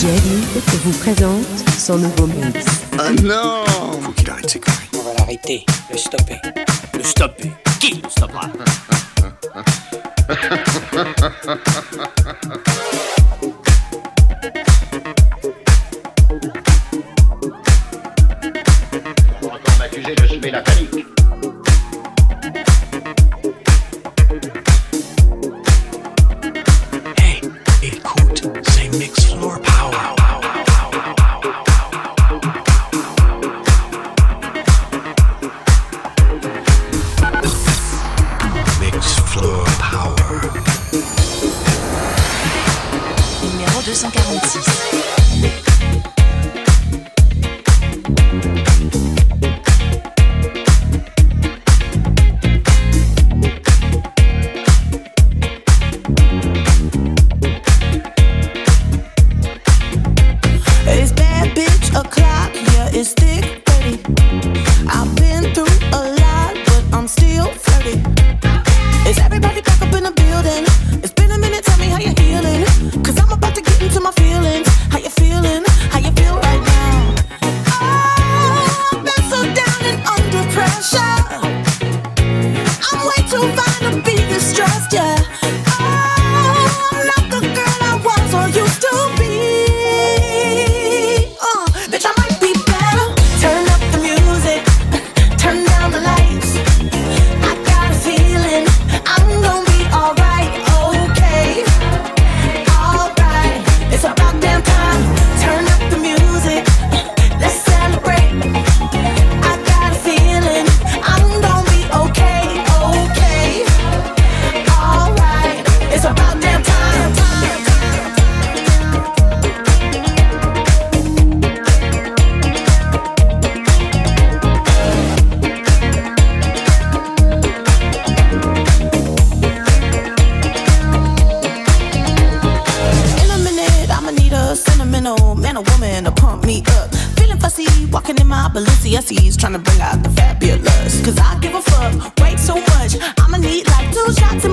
Jerry vous présente son nouveau mix. Ah non Il Faut qu'il arrête ses conneries. On va l'arrêter, le stopper. Le stopper Qui le stoppera? shots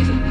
reason.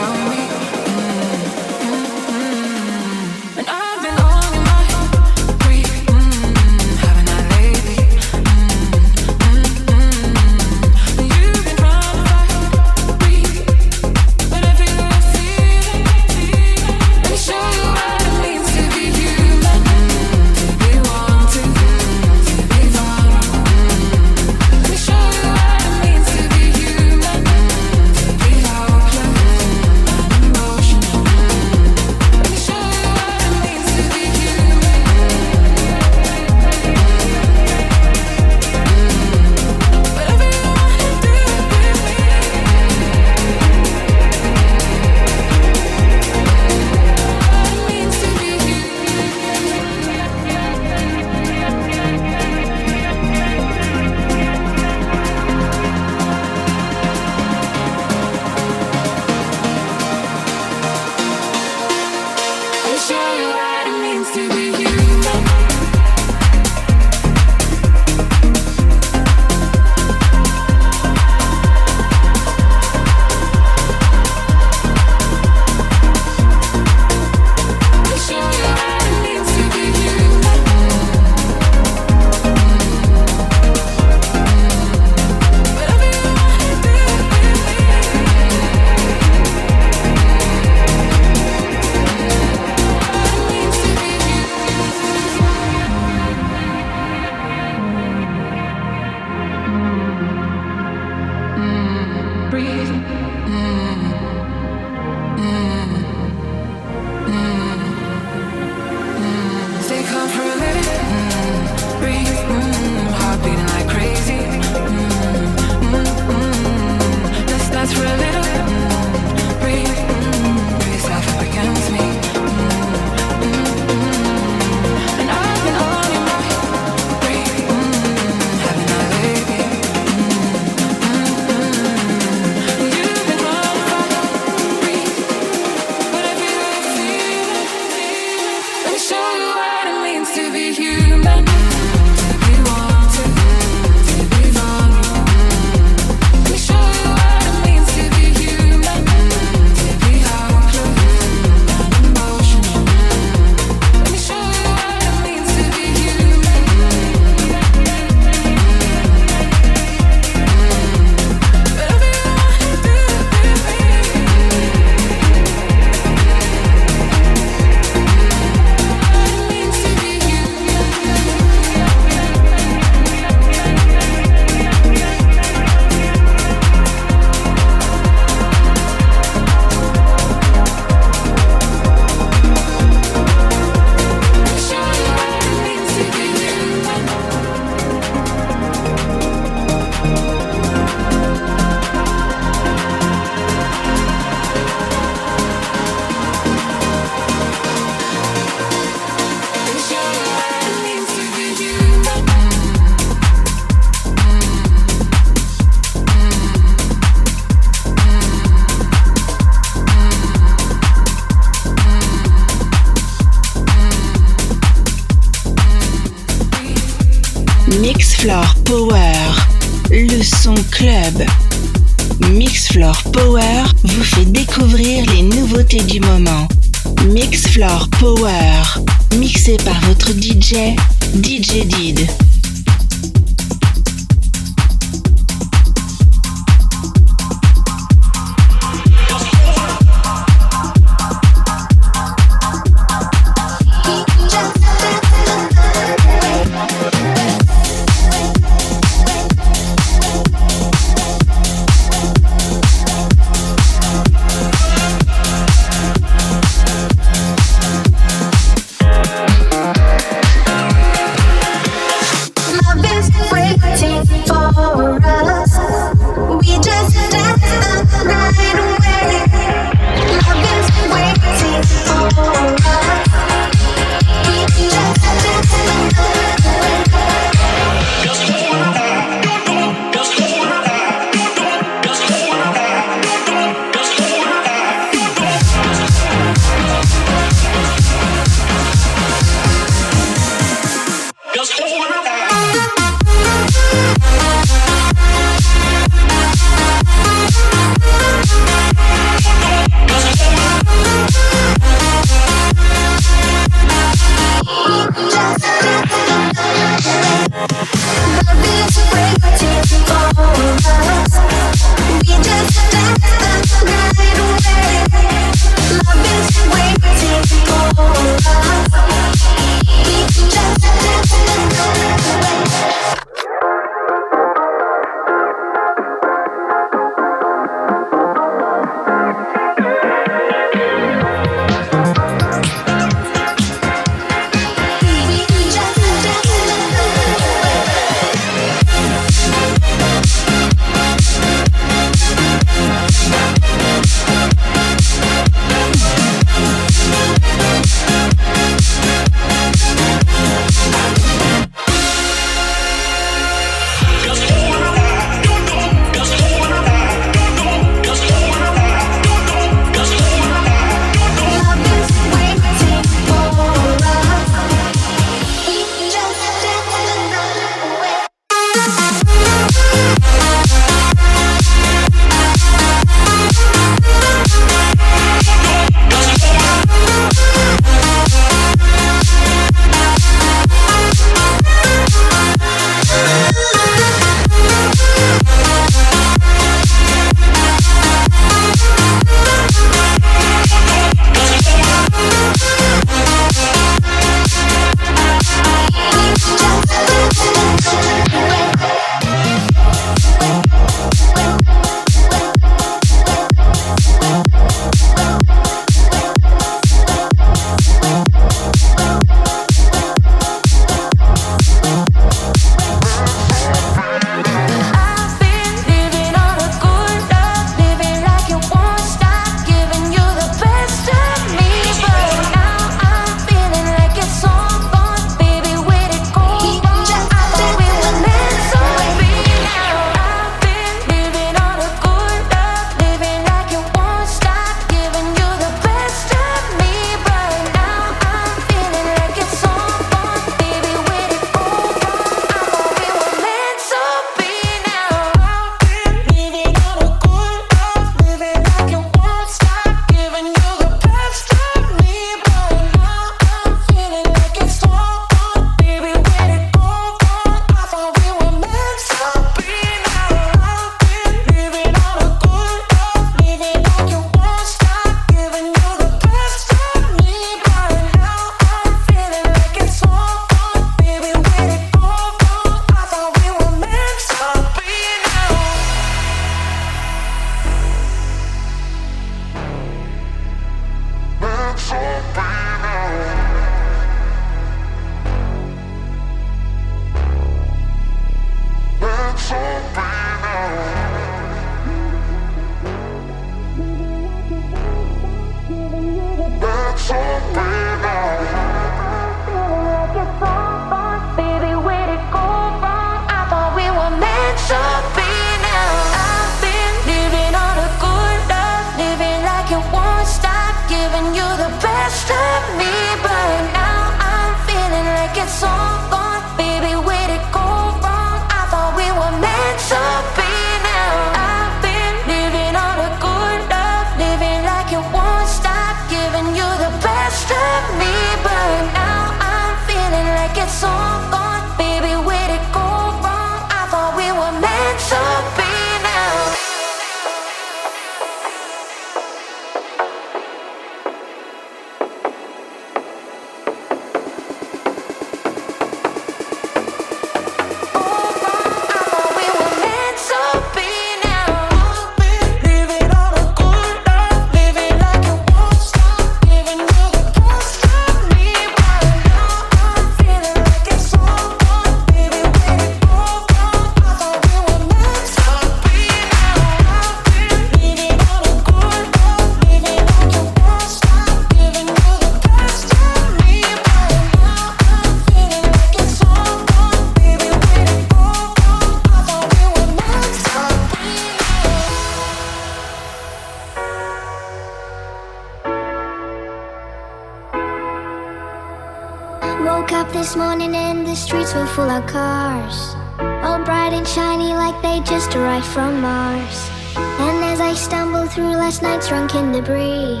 drunk in debris.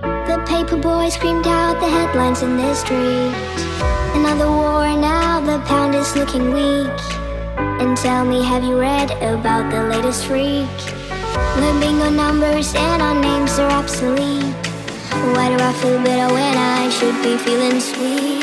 The paper boy screamed out the headlines in the street. Another war, now the pound is looking weak. And tell me, have you read about the latest freak? Living on numbers and our names are obsolete. Why do I feel bitter when I should be feeling sweet?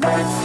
Let's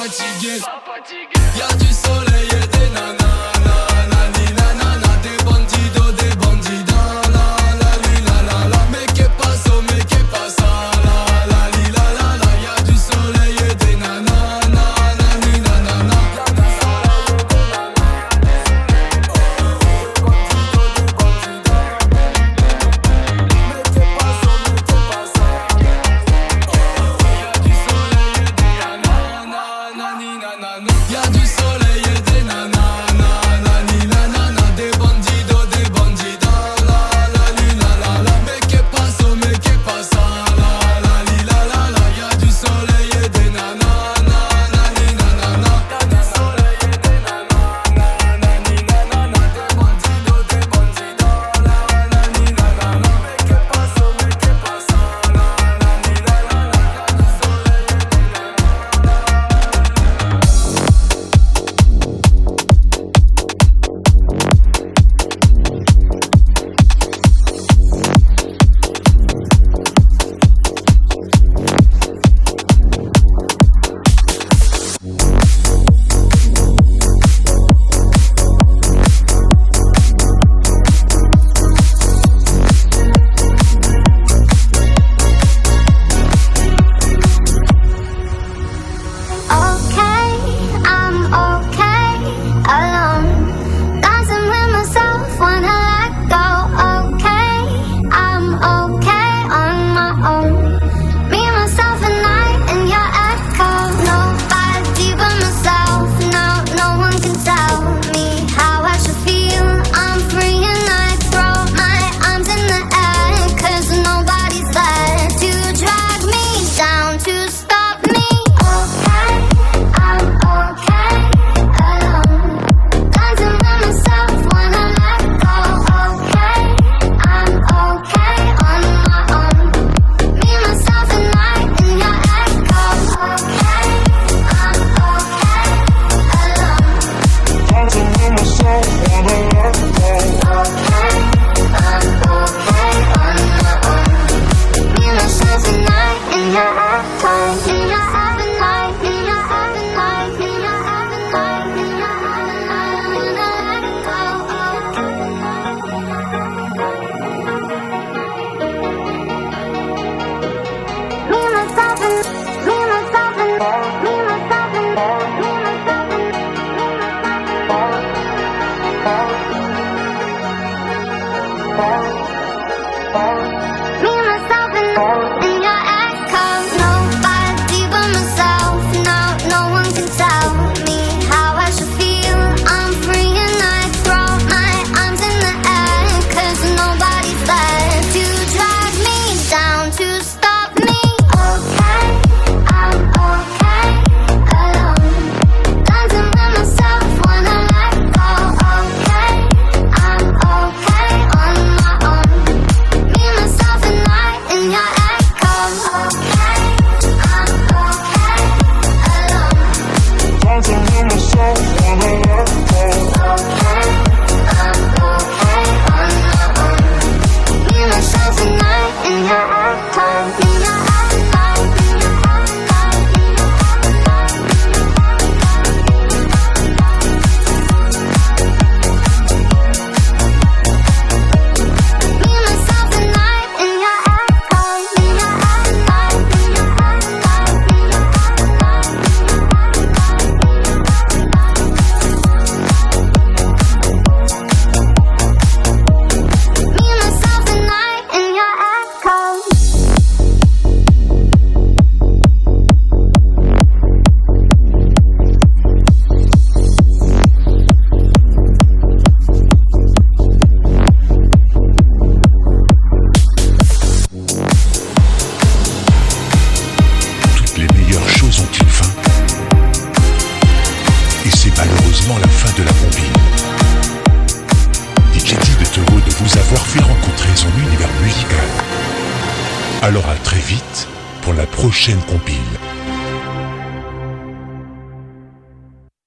Alors à très